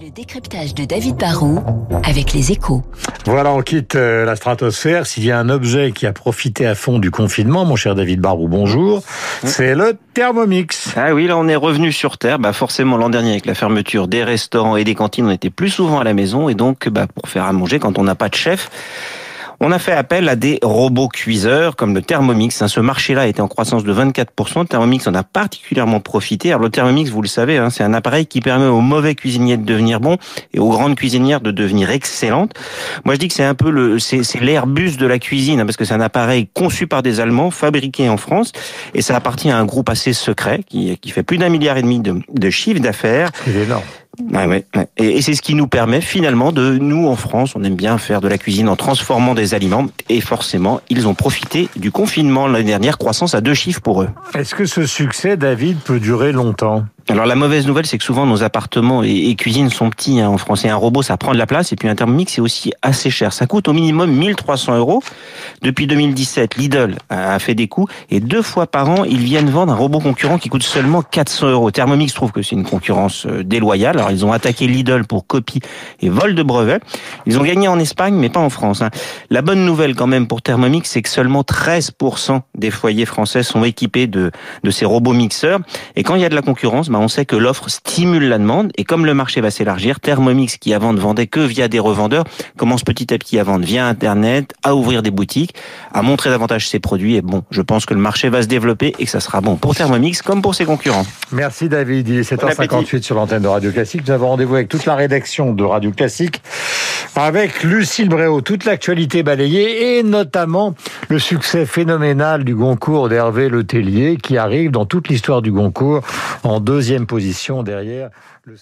Le décryptage de David Barrault avec les échos. Voilà, on quitte euh, la stratosphère. S'il y a un objet qui a profité à fond du confinement, mon cher David Barrault, bonjour, c'est le Thermomix. Ah oui, là on est revenu sur Terre. Bah forcément, l'an dernier, avec la fermeture des restaurants et des cantines, on était plus souvent à la maison. Et donc, bah, pour faire à manger, quand on n'a pas de chef, on a fait appel à des robots cuiseurs comme le Thermomix. Hein. Ce marché-là était en croissance de 24%. Le Thermomix en a particulièrement profité. Alors le Thermomix, vous le savez, hein, c'est un appareil qui permet aux mauvais cuisiniers de devenir bons et aux grandes cuisinières de devenir excellentes. Moi, je dis que c'est un peu le, c'est, l'Airbus de la cuisine hein, parce que c'est un appareil conçu par des Allemands, fabriqué en France et ça appartient à un groupe assez secret qui, qui fait plus d'un milliard et demi de, de chiffre d'affaires. C'est énorme. Ah ouais, Et, c'est ce qui nous permet finalement de, nous en France, on aime bien faire de la cuisine en transformant des aliments. Et forcément, ils ont profité du confinement. L'année dernière, croissance à deux chiffres pour eux. Est-ce que ce succès, David, peut durer longtemps? Alors la mauvaise nouvelle, c'est que souvent nos appartements et, cuisines sont petits hein, en France. Et un robot, ça prend de la place. Et puis un Thermomix, c'est aussi assez cher. Ça coûte au minimum 1300 euros. Depuis 2017, Lidl a fait des coups. Et deux fois par an, ils viennent vendre un robot concurrent qui coûte seulement 400 euros. Thermomix trouve que c'est une concurrence euh, déloyale. Alors ils ont attaqué Lidl pour copie et vol de brevets. Ils ont gagné en Espagne, mais pas en France. Hein. La bonne nouvelle quand même pour Thermomix, c'est que seulement 13% des foyers français sont équipés de, de ces robots mixeurs. Et quand il y a de la concurrence, bah, on sait que l'offre stimule la demande et comme le marché va s'élargir, Thermomix qui avant ne vendait que via des revendeurs commence petit à petit à vendre via Internet, à ouvrir des boutiques, à montrer davantage ses produits et bon, je pense que le marché va se développer et que ça sera bon pour Thermomix comme pour ses concurrents. Merci David, il est 7h58 sur l'antenne de Radio Classique. Nous avons rendez-vous avec toute la rédaction de Radio Classique avec Lucille Bréau, toute l'actualité balayée et notamment le succès phénoménal du Goncourt d'Hervé Letellier qui arrive dans toute l'histoire du Goncourt en deuxième position derrière le